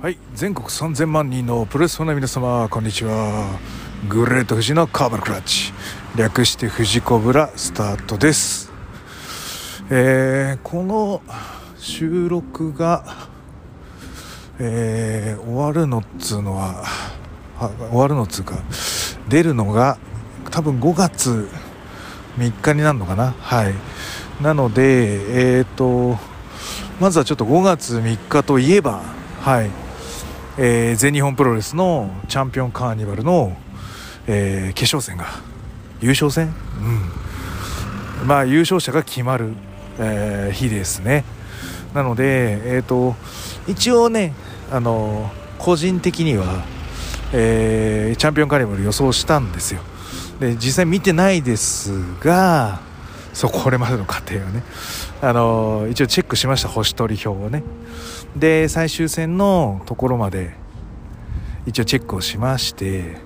はい全国3000万人のプロレスファンの皆様こんにちは。グレート富士のカーバルクラッチ。略して富士コブラスタートです。えー、この収録が、えー、終わるのっつうのは終わるのっつうか出るのが多分5月3日になるのかな。はい。なのでえっ、ー、とまずはちょっと5月3日といえばはい。えー、全日本プロレスのチャンピオンカーニバルの、えー、決勝戦が優勝戦、うん、まあ優勝者が決まる、えー、日ですね。なので、えーと、一応ねあの個人的には、えー、チャンピオンカーニバル予想したんですよ。で実際見てないですがそうこれまでの過程をね。あの一応チェックしました星取り表をね。で最終戦のところまで一応チェックをしまして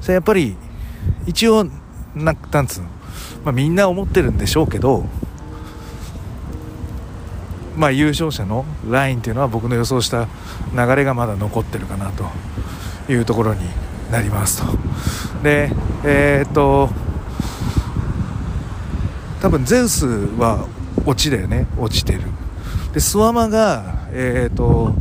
それやっぱり一応ななんつうの、まあ、みんな思ってるんでしょうけどまあ優勝者のラインっていうのは僕の予想した流れがまだ残ってるかなというところになりますと。でえー、っと多分ゼウスは落ちだよね落ちてる。で諏訪間がえーと、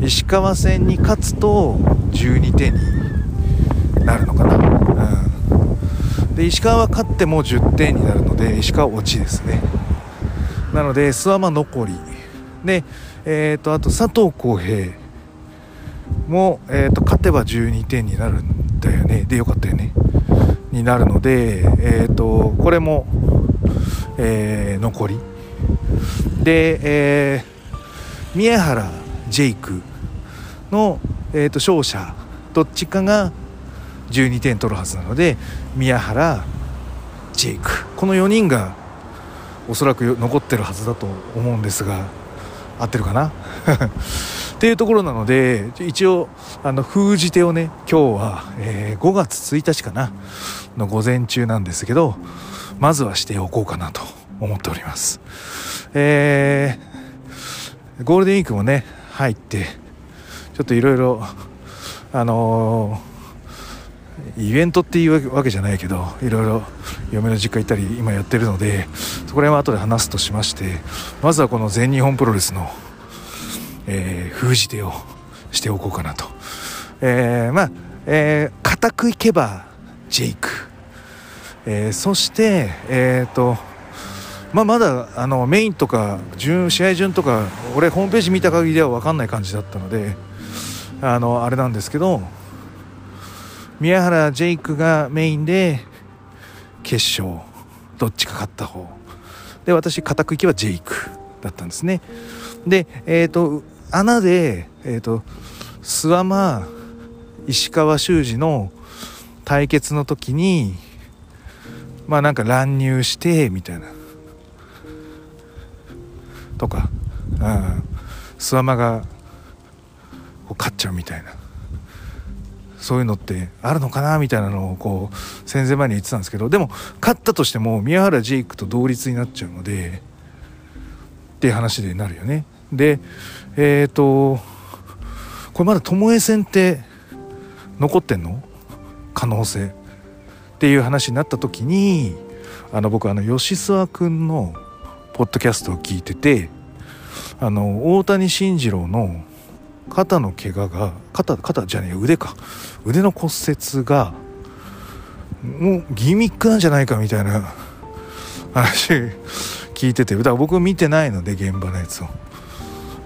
石川戦に勝つと12点になるのかな、うん、で石川は勝っても10点になるので石川落ちですね。なので諏訪間残り。で、えーと、あと佐藤浩平も、えーと、勝てば12点になるんだよね。でよかったよね。になるので、えー、とこれも、えー、残り。で、えー宮原ジェイクの、えーと、勝者どっちかが12点取るはずなので宮原ジェイクこの4人がおそらく残ってるはずだと思うんですが合ってるかな？っていうところなので一応あの封じ手をね今日は、えー、5月1日かなの午前中なんですけどまずはしておこうかなと思っております。えーゴールデンウィークもね入ってちょっといろいろあのー、イベントっていうわけじゃないけどいろいろ嫁の実家行ったり今やってるのでそこら辺は後で話すとしましてまずはこの全日本プロレスの、えー、封じ手をしておこうかなと、えー、まあ、えー、固くいけばジェイク、えー、そしてえっ、ー、とまあ、まだあのメインとか順試合順とか俺ホームページ見た限りでは分かんない感じだったのであのあれなんですけど宮原ジェイクがメインで決勝どっちか勝った方。で私固くいけばジェイクだったんですね。でえっ、ー、と穴でえっ、ー、と諏訪間石川修司の対決の時にまあなんか乱入してみたいな。とか、うん、諏訪間がこう勝っちゃうみたいな。そういうのってあるのかなみたいなのをこう戦前前に言ってたんですけどでも勝ったとしても宮原ジェイクと同率になっちゃうのでっていう話でなるよね。でえっ、ー、とこれまだ巴戦って残ってんの？可能性。っていう話になった時にあの僕あの吉諏訪君のポッドキャストを聞いててあの大谷慎次郎の肩の怪我が肩肩じゃねえ腕か。腕の骨折がもうギミックなんじゃないかみたいな 話聞いててだから僕見てないので現場のやつを。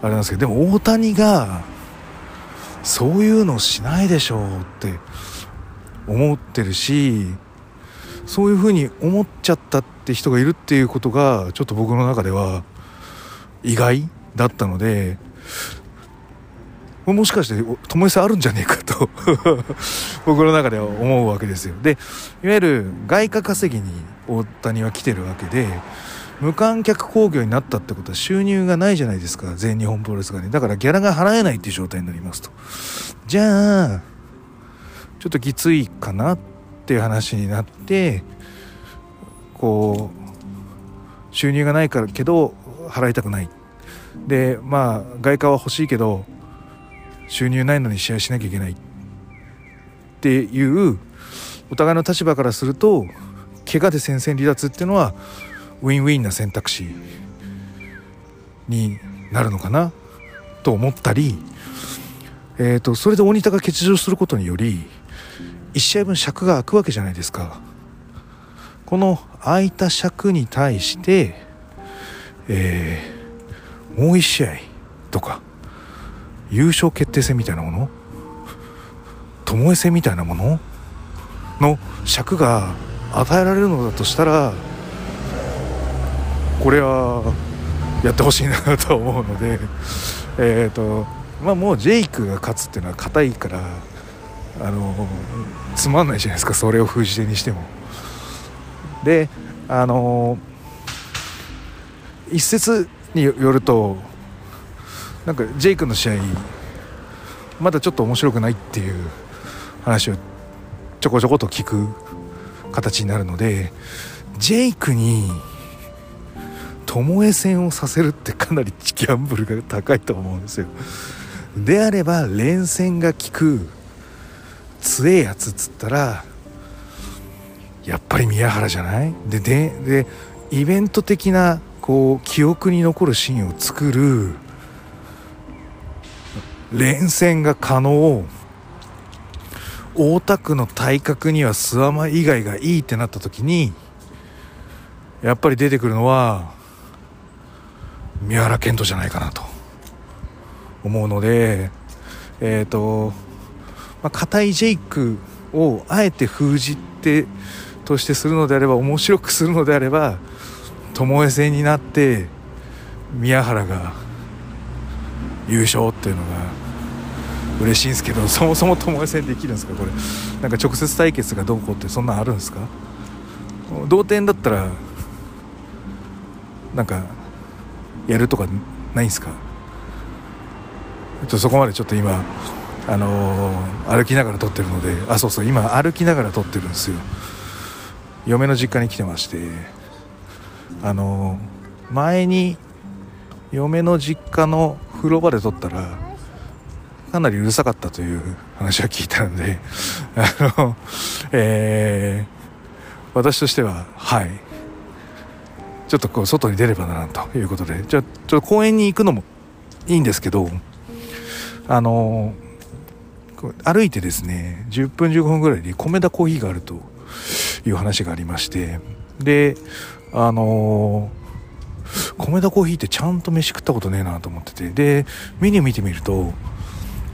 あれなんですけどでも大谷がそういうのしないでしょうって思ってるしそういうふうに思っちゃったってって人がいるっていうことがちょっと僕の中では意外だったのでもしかして友さんあるんじゃねえかと 僕の中では思うわけですよ。でいわゆる外貨稼ぎに大谷は来てるわけで無観客興行になったってことは収入がないじゃないですか全日本プロレスがねだからギャラが払えないっていう状態になりますと。じゃあちょっときついかなっていう話になってこう収入がないからけど払いたくない。でまあ外貨は欲しいけど収入ないのに試合しなきゃいけない。っていうお互いの立場からすると怪我で戦線離脱っていうのはウィンウィンな選択肢になるのかなと思ったり、えーと、それで大仁田が欠場することにより1試合分尺が空くわけじゃないですか。この空いた尺に対して、えー、もう1試合とか優勝決定戦みたいなもの巴戦みたいなものの尺が与えられるのだとしたらこれはやってほしいなと思うのでえっ、ー、とまあもうジェイクが勝つっていうのは硬いからあのつまんないじゃないですかそれを封じ手にしても。であの一説によるとなんかジェイクの試合まだちょっと面白くないっていう話をちょこちょこと聞く形になるのでジェイクに巴戦をさせるってかなりギャンブルが高いと思うんですよ。であれば連戦が効く強えやつっつったらやっぱり宮原じゃない？でででイベント的なこう記憶に残るシーンを作る連戦が可能。大田区の体格には諏訪間以外がいいってなった時にやっぱり出てくるのは三原健人じゃないかなと。思うのでえっ、ー、と、まあ、硬いジェイクをあえて封じてとしてするのであれば面白くするのであれば巴戦になって宮原が優勝っていうのが嬉しいんですけどそもそも巴戦できるんですか？これ。なんか直接対決がどうこうってそんなんあるんですか？同点だったらなんかやるとかないんですか？ちょっとそこまでちょっと今あのー、歩きながら撮ってるのであそうそう今歩きながら撮ってるんですよ。嫁の実家に来てましてあの、前に嫁の実家の風呂場で撮ったらかなりうるさかったという話は聞いたのであの、えー、私としてははい。ちょっとこう外に出ればなということでじゃちょっと公園に行くのもいいんですけどあの歩いてですね10分15分ぐらいで米田コーヒーがあるという話がありましてであの米田コーヒーってちゃんと飯食ったことねえなと思っててでメニュー見てみると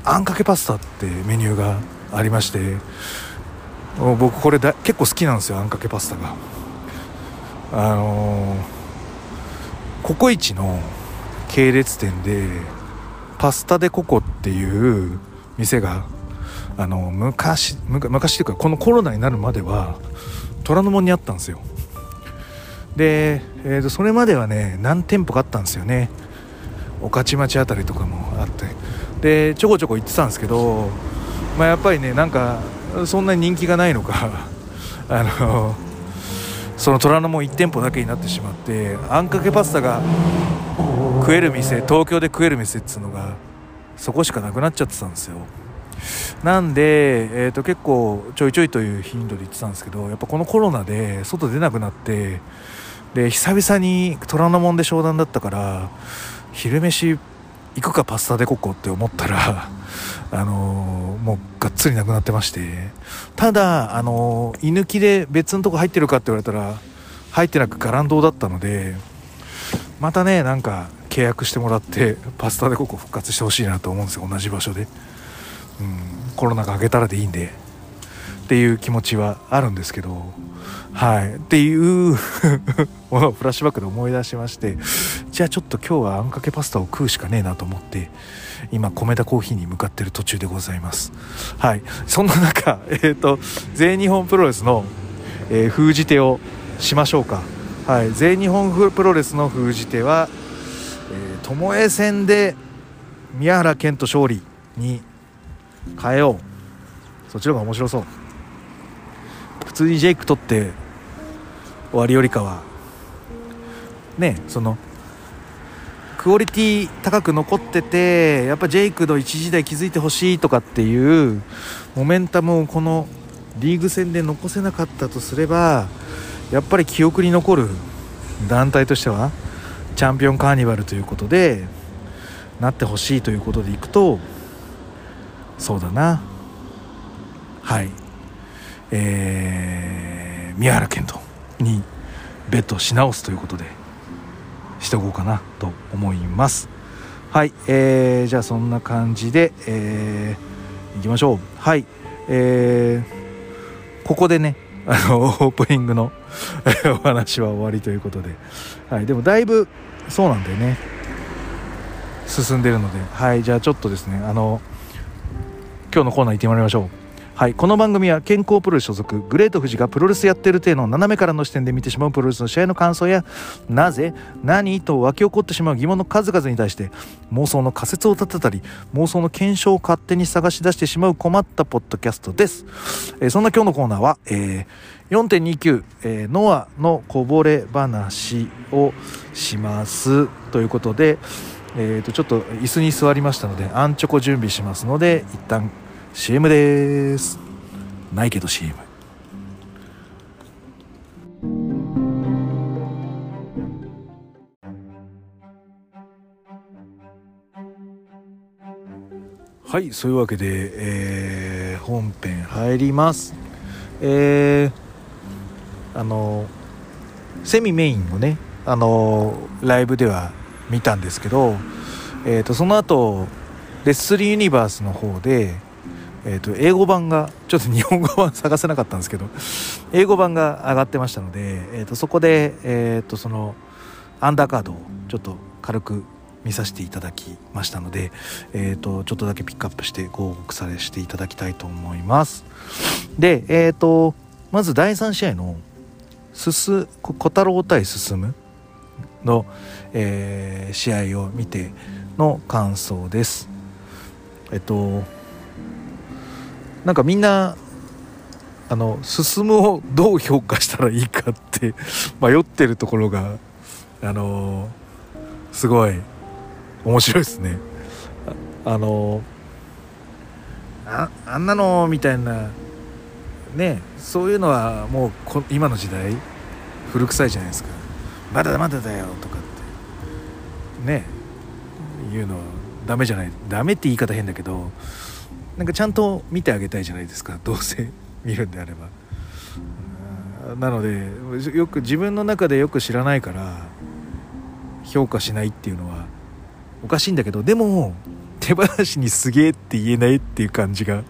あんかけパスタってメニューがありまして僕これだ結構好きなんですよあんかけパスタが。あのー、ココイチの系列店でパスタデココっていう店があの昔昔っていうかこのコロナになるまでは虎ノ門にあったんですよ。で、えー、とそれまではね何店舗かあったんですよね。御徒町あたりとかもあって。でちょこちょこ行ってたんですけど、まあ、やっぱりねなんかそんなに人気がないのか あのその虎ノ門1店舗だけになってしまってあんかけパスタが食える店東京で食える店っつうのがそこしかなくなっちゃってたんですよ。なんで、えーと、結構ちょいちょいという頻度で行ってたんですけどやっぱこのコロナで外出なくなってで久々に虎ノ門で商談だったから昼飯行くかパスタでここって思ったら あのー、もうがっつりなくなってまして。ただ、あのー、居抜きで別のとこ入ってるかって言われたら入ってなくガランドだったのでまたねなんか契約してもらってパスタでここ復活してほしいなと思うんですよ。同じ場所で、うん、コロナが明けたらでいいんで。っていう気持ちはあるんですけど。はい。っていう ものをフラッシュバックで思い出しまして。じゃあちょっと今日はあんかけパスタを食うしかねえなと思って今米田コーヒーに向かってる途中でございます。はい。そんな中 えっ、ー、と全日本プロレスの、えー、封じ手をしましょうか。はい。全日本プロレスの封じ手は巴、えー、戦で宮原健人勝利に変えよう。そっちの方が面白そう。普通にジェイク取って終わりよりかは。ねそのクオリティ高く残っててやっぱジェイクの一時代気づいてほしいとかっていうモメンタムをこのリーグ戦で残せなかったとすればやっぱり記憶に残る団体としてはチャンピオンカーニバルということでなってほしいということでいくとそうだな。はい。えー、宮原健人にベットし直すということでしておこうかなと思います。はい、えー、じゃあそんな感じで、えー、いきましょう。はい。えー、ここでねあのオープニングの お話は終わりということで、はい、でもだいぶそうなんだよね。進んでるので。はい。じゃあちょっとですねあの今日のコーナー行ってみましょう。はい、この番組は健康プロレス所属グレート富士がプロレスやってる体の斜めからの視点で見てしまうプロレスの試合の感想やなぜ何と湧き起こってしまう疑問の数々に対して妄想の仮説を立てたり妄想の検証を勝手に探し出してしまう困ったポッドキャストです、えー、そんな今日のコーナーは、えー、4.29、えー、ノアのこぼれ話をします。ということで、えー、とちょっと椅子に座りましたのでアンチョコ準備しますので一旦 CM です。ないけど CM はいそういうわけで、えー、本編入ります。えー、あのセミメインをねあのライブでは見たんですけど、えーとその後レッスルユニバースの方でえーと、英語版がちょっと日本語版探せなかったんですけど英語版が上がってましたので、えーと、そこで、えーと、そのアンダーカードをちょっと軽く見させていただきましたので、えー、とちょっとだけピックアップしてご報告させていただきたいと思います。で、えー、とまず第3試合のすす小太郎対進むの、えー、試合を見ての感想です。えっとなんかみんなあの進むをどう評価したらいいかって 迷ってるところがあのすごい面白いですね。あのああんなのみたいなねそういうのはもうこ今の時代古臭いじゃないですか。まだまだだよとかってね言うのはダメじゃない。ダメって言い方変だけどなんかちゃんと見てあげたいじゃないですか。どうせ見るんであれば。なのでよく自分の中でよく知らないから評価しないっていうのはおかしいんだけどでも手放しにすげえって言えないっていう感じが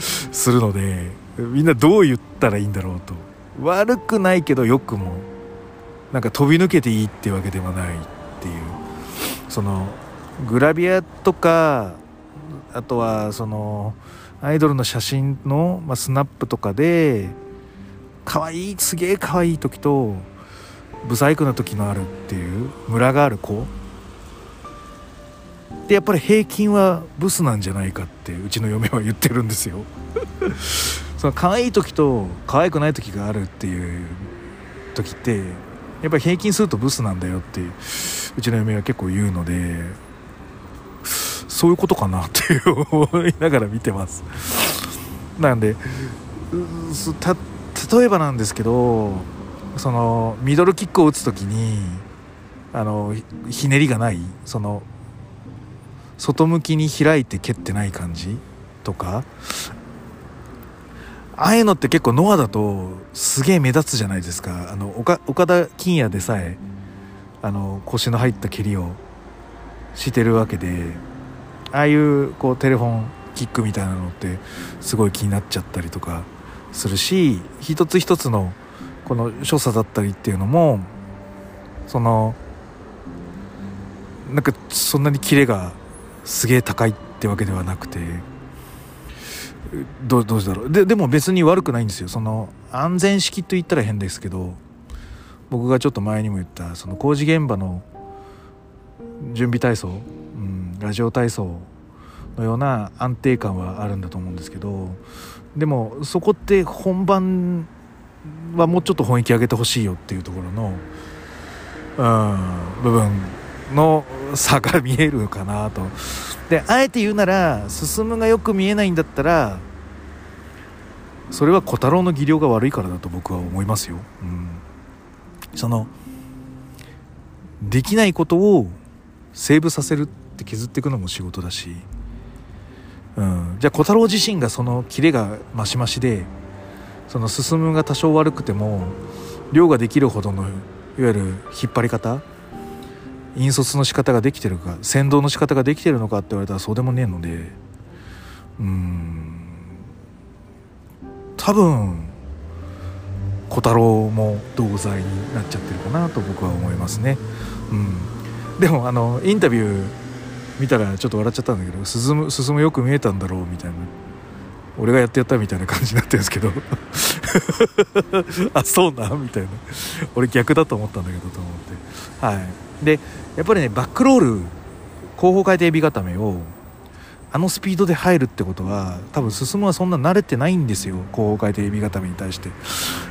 するのでみんなどう言ったらいいんだろうと。悪くないけどよくもなんか飛び抜けていいっていうわけではないっていう。そのグラビアとかあとはそのアイドルの写真の、まあ、スナップとかで可愛いすげえ可愛い時とブサイクな時のあるっていうムラがある子。でやっぱり平均はブスなんじゃないかってうちの嫁は言ってるんですよ。その可愛い時と可愛くない時があるっていう時ってやっぱり平均するとブスなんだよってうちの嫁は結構言うのでそういうことかなって思いながら見てます。なんで例えばなんですけどそのミドルキックを打つ時にあのひねりがないその外向きに開いて蹴ってない感じとかああいうのって結構ノアだとすげえ目立つじゃないですか。あの岡田金也でさえあの腰の入った蹴りをしてるわけでああいうこうテレフォンキックみたいなのってすごい気になっちゃったりとかするし一つ一つのこの所作だったりっていうのもそのなんかそんなにキレがすげえ高いってわけではなくてどどうだろう。ででも別に悪くないんですよ。その安全式と言ったら変ですけど僕がちょっと前にも言ったその工事現場の準備体操うんラジオ体操のような安定感はあるんだと思うんですけどでもそこって本番はもうちょっと本気上げてほしいよっていうところの、うん、部分の差が見えるかなと。であえて言うなら進むがよく見えないんだったらそれは小太郎の技量が悪いからだと僕は思いますよ、うん、そのできないことをセーブさせるって削っていくのも仕事だし、うん、じゃあ小太郎自身がそのキレがマシマシでその進むが多少悪くても量ができるほどのいわゆる引っ張り方引率の仕方ができてるか先導の仕方ができてるのかって言われたらそうでもねえのでうん多分小太郎も同罪になっちゃってるかなと僕は思いますね。うん、でもあのインタビュー見たらちょっと笑っちゃったんだけど進む進むよく見えたんだろうみたいな。俺がやってやったみたいな感じになってるんですけど。あそうなみたいな。俺逆だと思ったんだけどと思って。はい。でやっぱりねバックロール後方回転エビ固めをあのスピードで入るってことは多分進むはそんな慣れてないんですよ後方回転エビ固めに対して。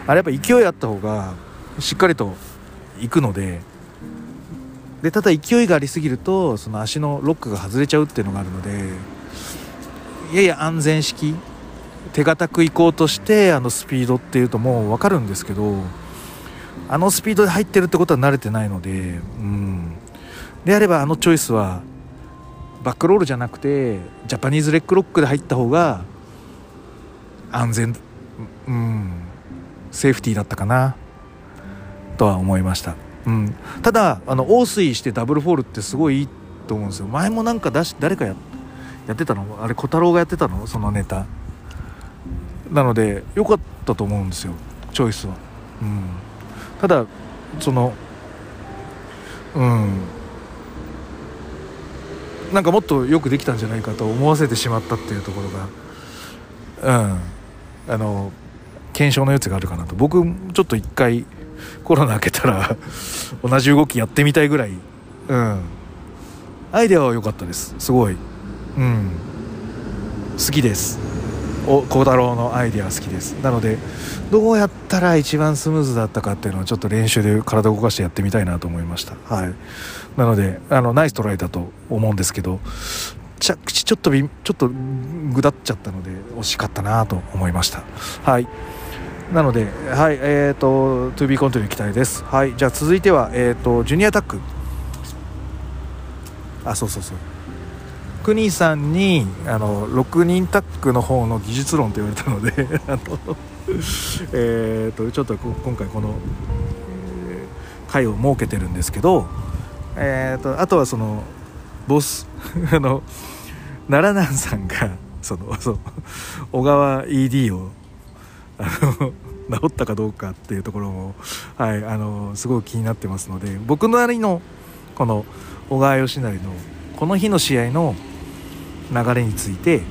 あれやっぱ勢いあった方がしっかりといくので。でただ勢いがありすぎるとその足のロックが外れちゃうっていうのがあるのでやや安全式手堅く行こうとしてあのスピードっていうともう分かるんですけどあのスピードで入ってるってことは慣れてないのでうん。であればあのチョイスはバックロールじゃなくてジャパニーズレッグロックで入った方が安全うんセーフティーだったかなとは思いました、うん、ただあの大水してダブルフォールってすごいいいと思うんですよ。前もなんか出し誰かやってたの？あれ小太郎がやってたの？そのネタ。なので良かったと思うんですよチョイスは、うん、ただそのうん。なんかもっとよくできたんじゃないかと思わせてしまったっていうところがうん。あの検証のやつがあるかなと。僕ちょっと一回コロナ明けたら 同じ動きやってみたいぐらいうん。アイデアは良かったです。すごい。うん。好きです。お孝太郎のアイデア好きです。なのでどうやったら一番スムーズだったかっていうのをちょっと練習で体を動かしてやってみたいなと思いました。はい。なのであのナイストライだと思うんですけど着地ちょっとちょっとぐだっちゃったので惜しかったなと思いました。はい。なのではいえっ、ー、と To be continue 期待です。はい。じゃあ続いてはえっ、ー、とジュニアタック。あそうそうそう。国さんにあの6人タックの方の技術論と言われたので あのえとちょっと今回この、えー、会を設けてるんですけど、えーと、あとはそのボス あの奈良南さんがそのそう小川 ED をあの治ったかどうかっていうところも、はい、あのすごく気になってますので僕なりのこの小川義成のこの日の試合の流れについて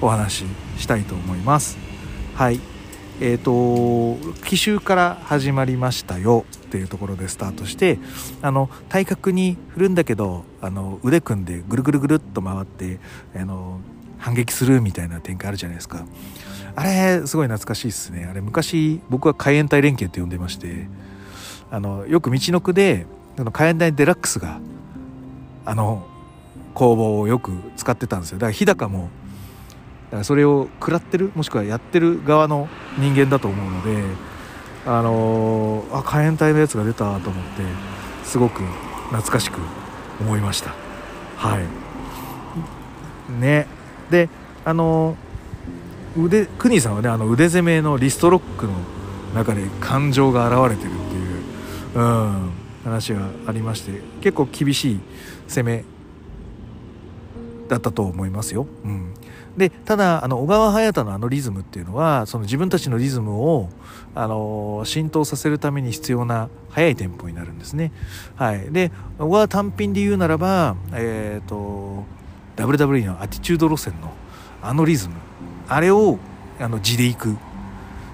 お話ししたいと思います。はい。えーと、奇襲から始まりましたよ。っていうところでスタートしてあの体格に振るんだけどあの腕組んでぐるぐるぐるっと回ってあの反撃するみたいな展開あるじゃないですか。あれすごい懐かしいですね。あれ昔僕は海援隊連携って呼んでましてあのよく道の区で海援隊デラックスがあの工房をよく使ってたんですよ。だから日高もだからそれを食らってるもしくはやってる側の人間だと思うのであのー、あ火炎隊のやつが出たと思ってすごく懐かしく思いました。はい。ね。であのー、腕クニーさんはねあの腕攻めのリストロックの中で感情が現れてるっていう、うん、話がありまして結構厳しい攻めだったと思いますよ。うん、でただあの小川隼太のあのリズムっていうのはその自分たちのリズムをあの浸透させるために必要な速いテンポになるんですね。はい、で小川単品で言うならば、えーと、WWE のアティチュード路線のあのリズムあれをあの地でいく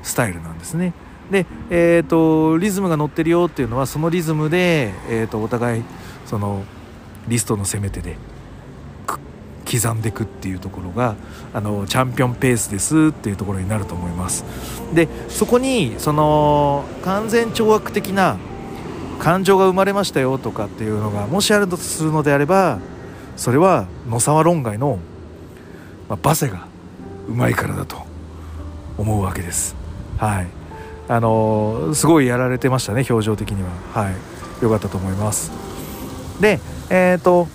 スタイルなんですね。で、えーと、リズムが乗ってるよっていうのはそのリズムで、えーとお互いそのリストの攻め手で刻んでいくっていうところがあのチャンピオンペースですっていうところになると思います。でそこにその完全懲悪的な感情が生まれましたよとかっていうのがもしあるとするのであればそれは野沢論外の、まあ、バセがうまいからだと思うわけです。はい。あの、すごいやられてましたね表情的には。はい。良かったと思います。でえっ、ー、と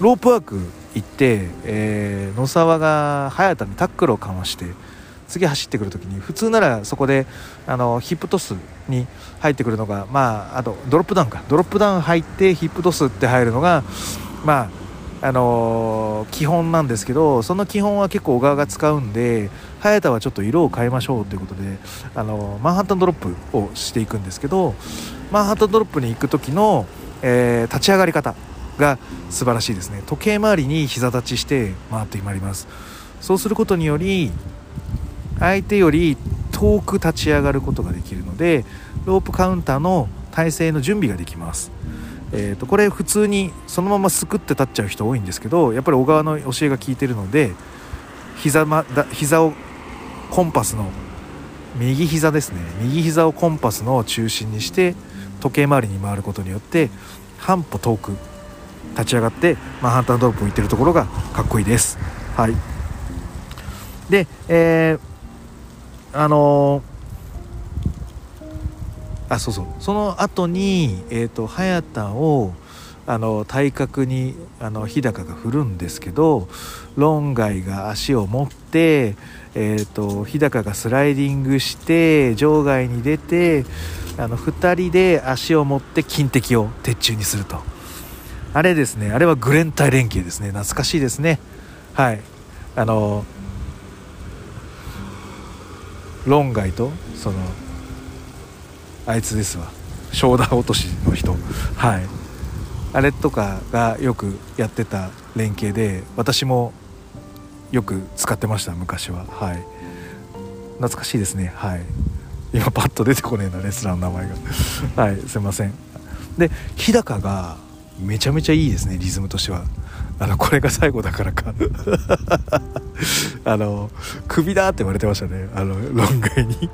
ロープワーク行って、えー、野沢が早田にタックルをかまして次走ってくる時に普通ならそこであのヒップトスに入ってくるのがまああとドロップダウンか。ドロップダウン入ってヒップトスって入るのがまああのー、基本なんですけどその基本は結構小川が使うんで早田はちょっと色を変えましょうということで、あのー、マンハッタンドロップをしていくんですけどマンハッタンドロップに行く時の、えー、立ち上がり方。が素晴らしいですね。時計回りに膝立ちして回ってまいります。そうすることにより相手より遠く立ち上がることができるのでロープカウンターの体勢の準備ができます、えーと、これ普通にそのまますくって立っちゃう人多いんですけどやっぱり小川の教えが効いてるので膝,、ま、だ膝をコンパスの右膝ですね。右膝をコンパスの中心にして時計回りに回ることによって半歩遠く立ち上がってマンハッタンドロップを行ってるところがかっこいいです。はい。で、えーあのー、あそうそう。その後にえっ、ー、と早田をあの体格にあの日高が振るんですけど論外が足を持って、えーと、日高がスライディングして場外に出てあの2人で足を持って金敵を鉄柱にすると。あれですね。あれはグレンタイ連携ですね。懐かしいですね。はい。あの論外とそのあいつですわ。ショーダー落としの人。はい。あれとかがよくやってた連携で私もよく使ってました。昔は。はい。懐かしいですね。はい。今パッと出てこねえなレストラーの名前が。はい。すいません。で日高がめちゃめちゃいいですねリズムとしては。あのこれが最後だからか。あの首だって言われてましたね。あの論外に。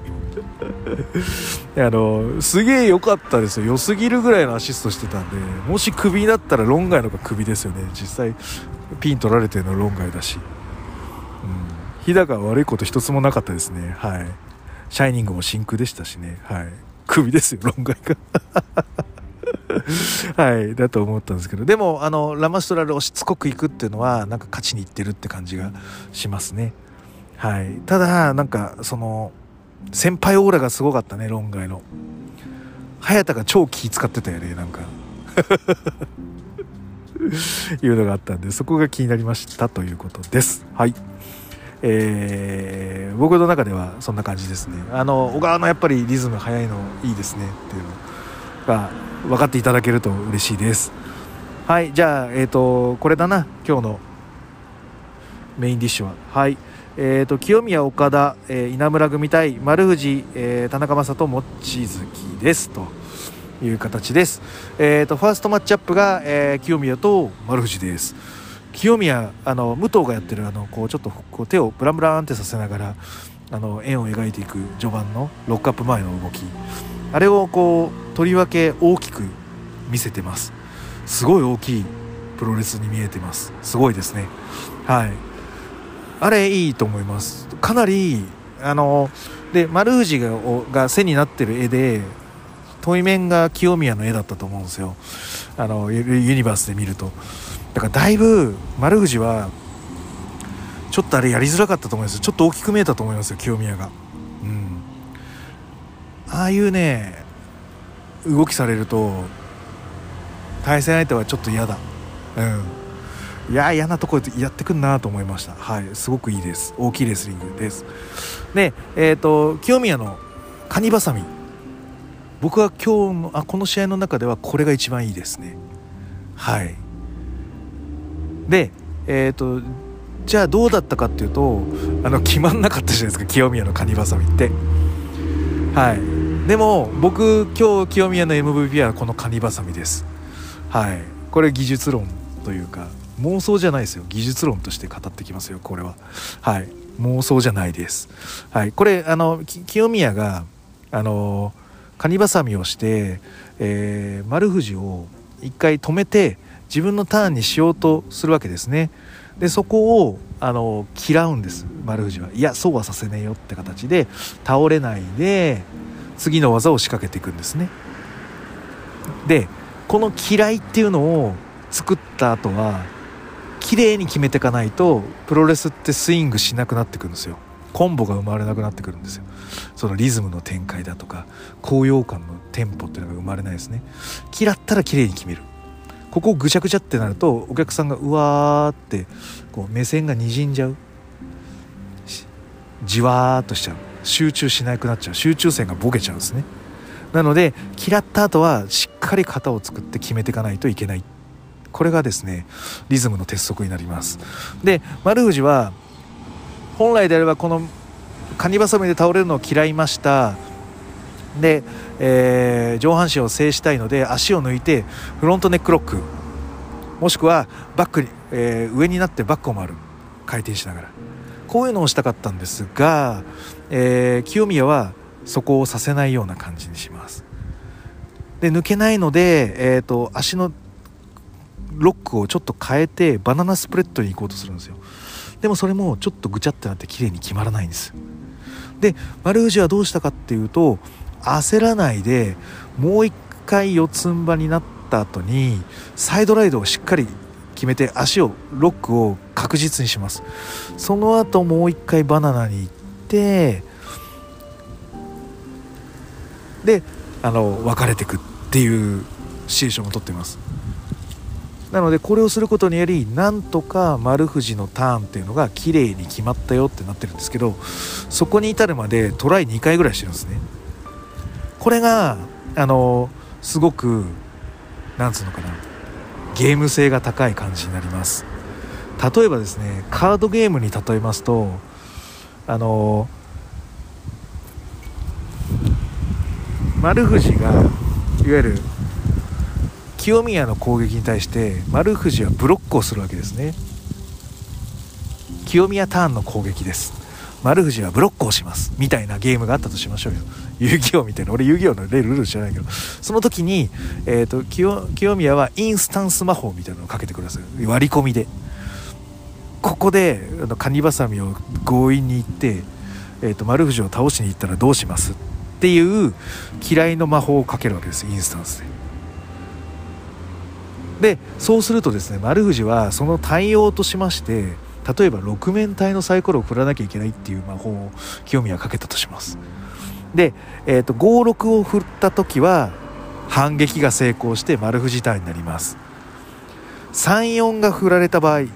あのすげえ良かったですよ。良すぎるぐらいのアシストしてたんで。もし首だったら論外のが首ですよね。実際ピン取られてるの論外だし、うん、日高は悪いこと一つもなかったですね。はい。シャイニングも真空でしたしね。はい。首ですよ論外が。はい、だと思ったんですけど、でも、あの、ラマストラルをしつこくいくっていうのは、なんか勝ちにいってるって感じがしますね。はい。ただ、なんか、その、先輩オーラがすごかったね、論外の。早田が超気使ってたよね、なんか。いうのがあったんで、そこが気になりましたということです。はい。えー、僕の中ではそんな感じですね。あの、小川のやっぱりリズム速いのいいですねっていうのが分かっていただけると嬉しいです。はいじゃあえっ、ー、とこれだな。今日のメインディッシュは。はいえーと、清宮岡田、えー、稲村組対丸藤、えー、田中将人望月です。という形です、えーと、ファーストマッチアップが、えー、清宮と丸藤です。清宮あの武藤がやってるあのこうちょっとこう手をブランブランってさせながらあの円を描いていく序盤のロックアップ前の動き。あれをこうとりわけ大きく見せてます。すごい大きいプロレスに見えてます。すごいですね。はい。あれいいと思います。かなりあので丸藤がが背になってる絵で対面が清宮の絵だったと思うんですよ。あのユニバースで見ると。だからだいぶ丸藤はちょっとあれやりづらかったと思います。ちょっと大きく見えたと思いますよ清宮が。ああいうね動きされると対戦相手はちょっと嫌だ。うん。いや嫌なとこやってくんなと思いました。はい。すごくいいです。大きいレスリングです。でえっ、ー、と清宮のカニバサミ。僕は今日のあこの試合の中ではこれが一番いいですね。はい。でえっ、ー、とじゃあどうだったかっていうとあの決まんなかったじゃないですか。清宮のカニバサミって。はい。でも僕今日清宮の MVP はこのカニバサミです。はい。これ技術論というか妄想じゃないですよ。技術論として語ってきますよこれは。はい。妄想じゃないです。はい。これあの清宮があのカニバサミをして、えー、丸藤を一回止めて自分のターンにしようとするわけですね。でそこをあの嫌うんです丸藤は。いやそうはさせねえよって形で倒れないで次の技を仕掛けていくんですね。でこの嫌いっていうのを作った後は綺麗に決めていかないとプロレスってスイングしなくなってくるんですよ。コンボが生まれなくなってくるんですよ。そのリズムの展開だとか高揚感のテンポっていうのが生まれないですね。嫌ったら綺麗に決める。ここぐちゃぐちゃってなるとお客さんがうわーってこう目線がにじんじゃう。じわーっとしちゃう。集中しなくなっちゃう。集中線がボケちゃうんですね。なので嫌った後はしっかり型を作って決めていかないといけない。これがですねリズムの鉄則になります。で丸藤は本来であればこのカニバサミで倒れるのを嫌いました。で、えー、上半身を制したいので足を抜いてフロントネックロック。もしくはバックに、えー、上になってバックを回る。回転しながら。こういうのをしたかったんですが、えー、清宮はそこをさせないような感じにします。で抜けないので、えーと、足のロックをちょっと変えてバナナスプレッドに行こうとするんですよ。でもそれもちょっとぐちゃってなって綺麗に決まらないんです。で丸藤はどうしたかっていうと焦らないでもう一回四つん這いになった後にサイドライドをしっかり決めて足をロックを確実にします。その後もう一回バナナに行てであの別れてくっていうシチュエーションをとっています。なのでこれをすることによりなんとか丸藤のターンっていうのが綺麗に決まったよってなってるんですけどそこに至るまでトライ2回ぐらいしてるんですね。これがあのすごくなんつうのかなゲーム性が高い感じになります。例えばですねカードゲームに例えますとあの丸藤がいわゆる清宮の攻撃に対して丸藤はブロックをするわけですね。清宮ターンの攻撃です。丸藤はブロックをします。みたいなゲームがあったとしましょうよ。遊戯王みたいな。俺遊戯王のルール知らないけど。その時に、えーと、清清宮はインスタンス魔法みたいなのをかけてください。割り込みで。ここであのカニバサミを強引に行って、えーと丸藤を倒しに行ったらどうしますっていう嫌いの魔法をかけるわけですインスタンスで。でそうするとですね丸藤はその対応としまして例えば6面体のサイコロを振らなきゃいけないっていう魔法を清宮はかけたとします。で、えーと、56を振った時は反撃が成功して丸藤ターンになります。34が振られた場合、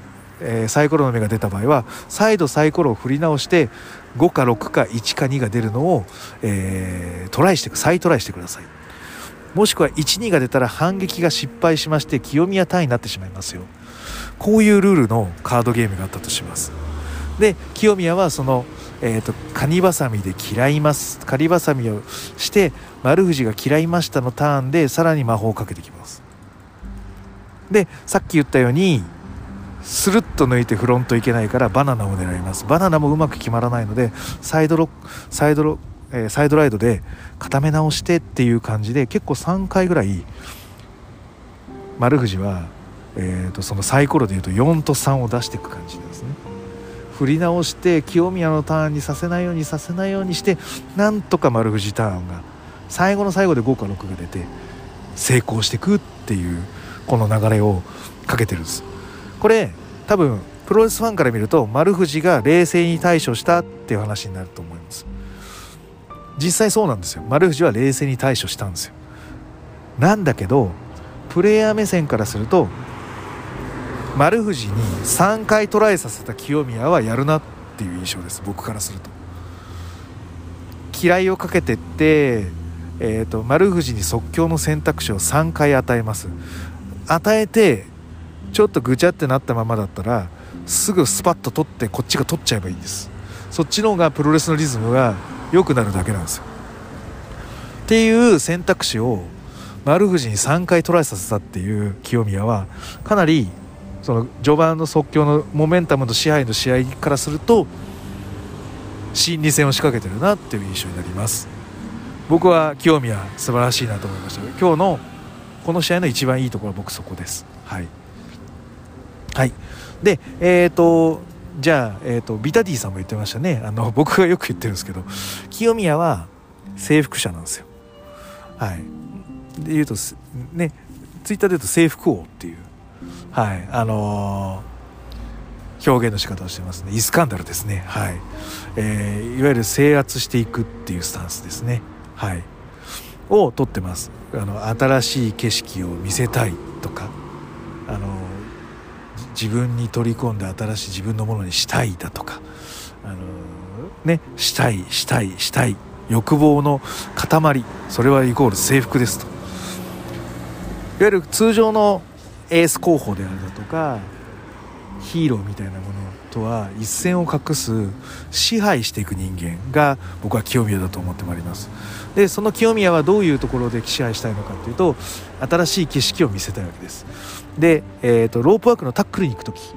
えー、サイコロの目が出た場合は再度サイコロを振り直して5か6か1か2が出るのを、えー、トライして再トライしてください。もしくは12が出たら反撃が失敗しまして清宮単位になってしまいますよ。こういうルールのカードゲームがあったとします。で清宮はその、えーと、カニバサミで嫌います。カニバサミをして丸藤が嫌いましたのターンでさらに魔法をかけてきます。でさっき言ったようにスルッと抜いてフロントいけないからバナナを狙います。バナナもうまく決まらないのでサイドロサイドロ、えー、サイドライドで固め直してっていう感じで結構3回ぐらい丸藤は、えーと、そのサイコロでいうと4と3を出していく感じですね。振り直して清宮のターンにさせないようにさせないようにしてなんとか丸藤ターンが最後の最後で5か6が出て成功していくっていうこの流れをかけてるんです。これ多分プロレスファンから見ると丸藤が冷静に対処したっていう話になると思います。実際そうなんですよ。丸藤は冷静に対処したんですよ。なんだけどプレイヤー目線からすると丸藤に3回トライさせた清宮はやるなっていう印象です。僕からすると。嫌いをかけてって、えーと丸藤に即興の選択肢を3回与えます。与えてちょっとぐちゃってなったままだったらすぐスパッと取ってこっちが取っちゃえばいいんです。そっちの方がプロレスのリズムが良くなるだけなんですよ。っていう選択肢を丸藤に3回トライさせたっていう清宮はかなりその序盤の即興のモメンタムの支配の試合からすると心理戦を仕掛けてるなっていう印象になります。僕は清宮素晴らしいなと思いました。今日のこの試合の一番いいところは僕そこです。はい。はい。でえっ、ー、とじゃあ、えーと、ビタディさんも言ってましたね。あの 僕がよく言ってるんですけど清宮は征服者なんですよ。はい。で言うとねツイッターで言うと征服王っていうはい。あのー、表現の仕方をしてますね。イスカンダルですね。はい、えー、いわゆる制圧していくっていうスタンスですね。はい。を取ってます。あの新しい景色を見せたいとかあの自分に取り込んで新しい自分のものにしたいだとかあのねしたいしたいしたい欲望の塊それはイコール征服ですと。いわゆる通常のエース候補であるだとかヒーローみたいなものとは一線を画す支配していく人間が僕は清宮だと思ってまいります。でその清宮はどういうところで支配したいのかというと新しい景色を見せたいわけです。で、えーと、ロープワークのタックルに行く時、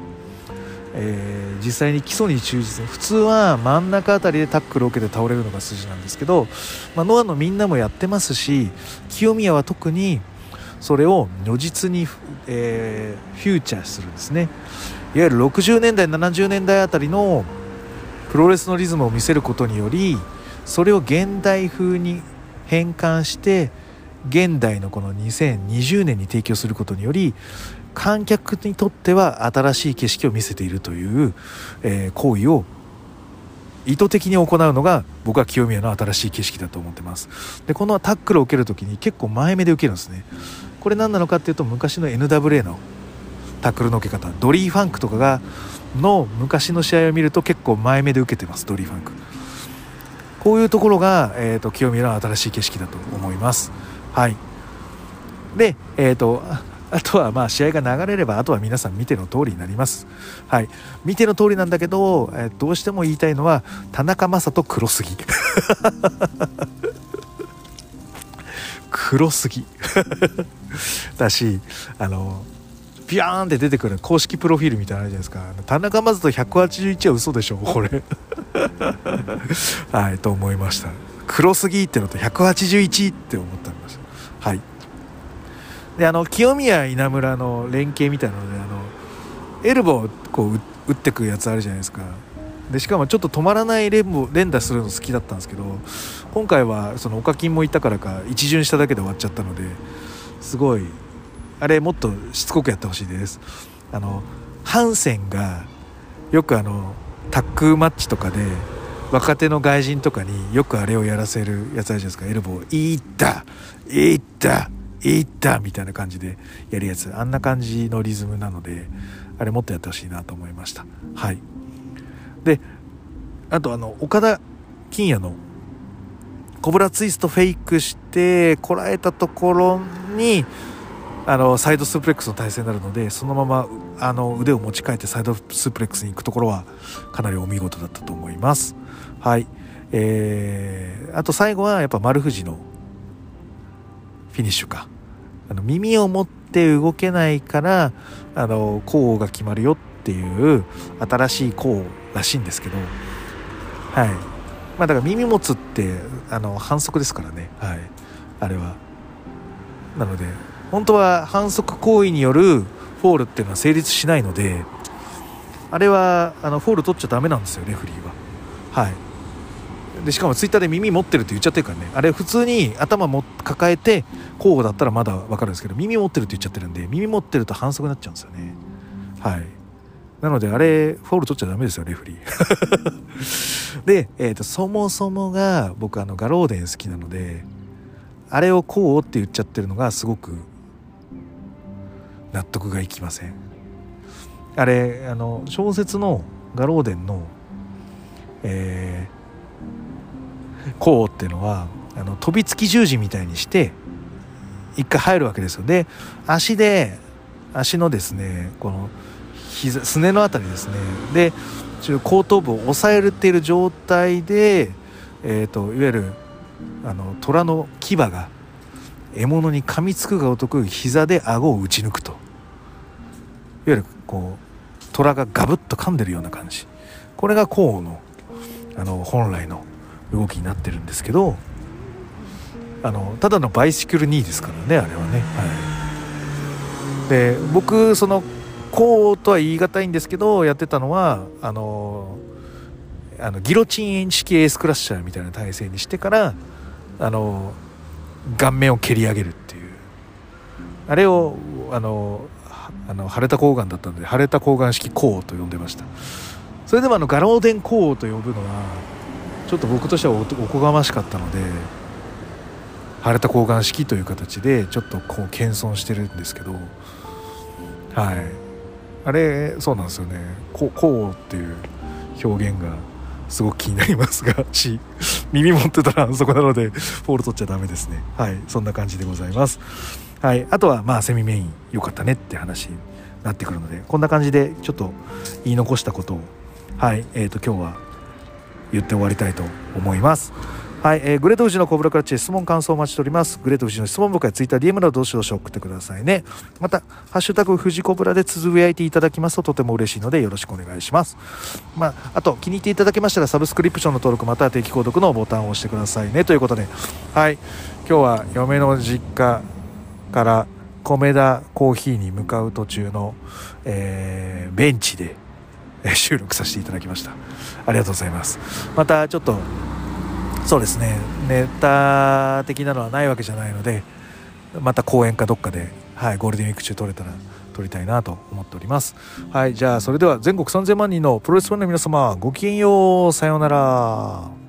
えー、実際に基礎に忠実に普通は真ん中辺りでタックルを受けて倒れるのが筋なんですけど、まあ、ノアのみんなもやってますし清宮は特にそれを如実に、えー、フューチャーするんですね。いわゆる60年代70年代あたりのプロレスのリズムを見せることによりそれを現代風に変換して現代のこの2020年に提供することにより観客にとっては新しい景色を見せているという、えー、行為を意図的に行うのが僕は清宮の新しい景色だと思ってます。でこのタックルを受ける時に結構前目で受けるんですね。これ何なのかっていうと昔の NWA のタックルの受け方。ドリーファンクとかがの昔の試合を見ると結構前目で受けてますドリーファンク。こういうところが、えーと、清宮の新しい景色だと思います。はい、で、えーと、あとはまあ試合が流れればあとは皆さん見ての通りになります。はい、見ての通りなんだけど、え、どうしても言いたいのは田中将斗黒すぎ。黒すぎ だしあのビャーンって出てくる公式プロフィールみたいなのあるじゃないですか。田中将人181は嘘でしょこれ。はいと思いました。黒すぎってのと181って思ったはい。であの清宮稲村の連携みたいなのであのエルボーこう打ってくやつあるじゃないですか。でしかもちょっと止まらない連打するの好きだったんですけど今回はそのお課金もいたからか一巡しただけで終わっちゃったのですごいあれもっとしつこくやってほしいです。あのハンセンがよくあのタックマッチとかで若手の外人とかによくあれをやらせるやつあるじゃないですか。エルボー「いった。いったいった」みたいな感じでやるやつ。あんな感じのリズムなのであれもっとやってほしいなと思いました。はい。であとあの岡田金也のコブラツイストフェイクしてこらえたところにあのサイドスープレックスの体勢になるのでそのままあの腕を持ち替えてサイドスープレックスに行くところはかなりお見事だったと思います。はい。えー、あと最後はやっぱ丸藤のフィニッシュか。あの耳を持って動けないからあの項が決まるよっていう新しい項らしいんですけど。はい。まあだから耳持つってあの反則ですからね。はい。あれは。なので本当は反則行為によるフォールっていうのは成立しないのであれはあのフォール取っちゃダメなんですよレフリーは。はい。でしかもツイッターで耳持ってるって言っちゃってるからね。あれ普通に頭も抱えて交互だったらまだ分かるんですけど耳持ってるって言っちゃってるんで耳持ってると反則になっちゃうんですよね。はい。なのであれフォール取っちゃダメですよレフリー。で、えーと、とそもそもが僕あのガローデン好きなのであれをこうって言っちゃってるのがすごく納得がいきません。あれあの小説のガローデンのえー、こうっていうのはあの飛びつき十字みたいにして一回入るわけですよ。で足で足のですねこの膝すねの辺りですね。で後頭部を押さえている状態で、えーと、いわゆるあの虎の牙が獲物に噛みつくがごとく膝で顎を打ち抜くと。いわゆるこう虎がガブッと噛んでるような感じ。これが甲のあの本来の動きになってるんですけどあのただのバイシクル2ですからねあれはね、はい、で僕そのこうとは言い難いんですけどやってたのはあのあのギロチン式エースクラッシャーみたいな体勢にしてからあの顔面を蹴り上げるっていう。あれをあのあの腫れた睾丸だったので腫れた睾丸式こうと呼んでました。それでもあのガローデンこうと呼ぶのはちょっと僕としてはおこがましかったので腫れた睾丸式という形でちょっとこう謙遜してるんですけどはい。あれそうなんですよね。こうこうっていう表現がすごく気になりますが し耳持ってたらそこなのでフォール取っちゃダメですね。はい。そんな感じでございます。はい。あとはまあセミメイン良かったねって話になってくるのでこんな感じでちょっと言い残したことをはい。えーと今日は言って終わりたいと思います。はい、えー、グレート富士のコブラクラッチ質問感想を待ちしております。グレート富士の質問僕はツイッター DM などどしどし送ってくださいね。またハッシュタグ富士コブラでつぶやいていただきますととても嬉しいのでよろしくお願いします。まあ、あと気に入っていただけましたらサブスクリプションの登録または定期購読のボタンを押してくださいね。ということではい今日は嫁の実家から米田コーヒーに向かう途中の、えー、ベンチで収録させていただきました。ありがとうございます。またちょっとそうですね。ネタ的なのはないわけじゃないのでまた公演かどっかで、はい、ゴールデンウィーク中撮れたら撮りたいなと思っております。はいじゃあそれでは全国3000万人のプロレスファンの皆様ごきげんよう。さようなら。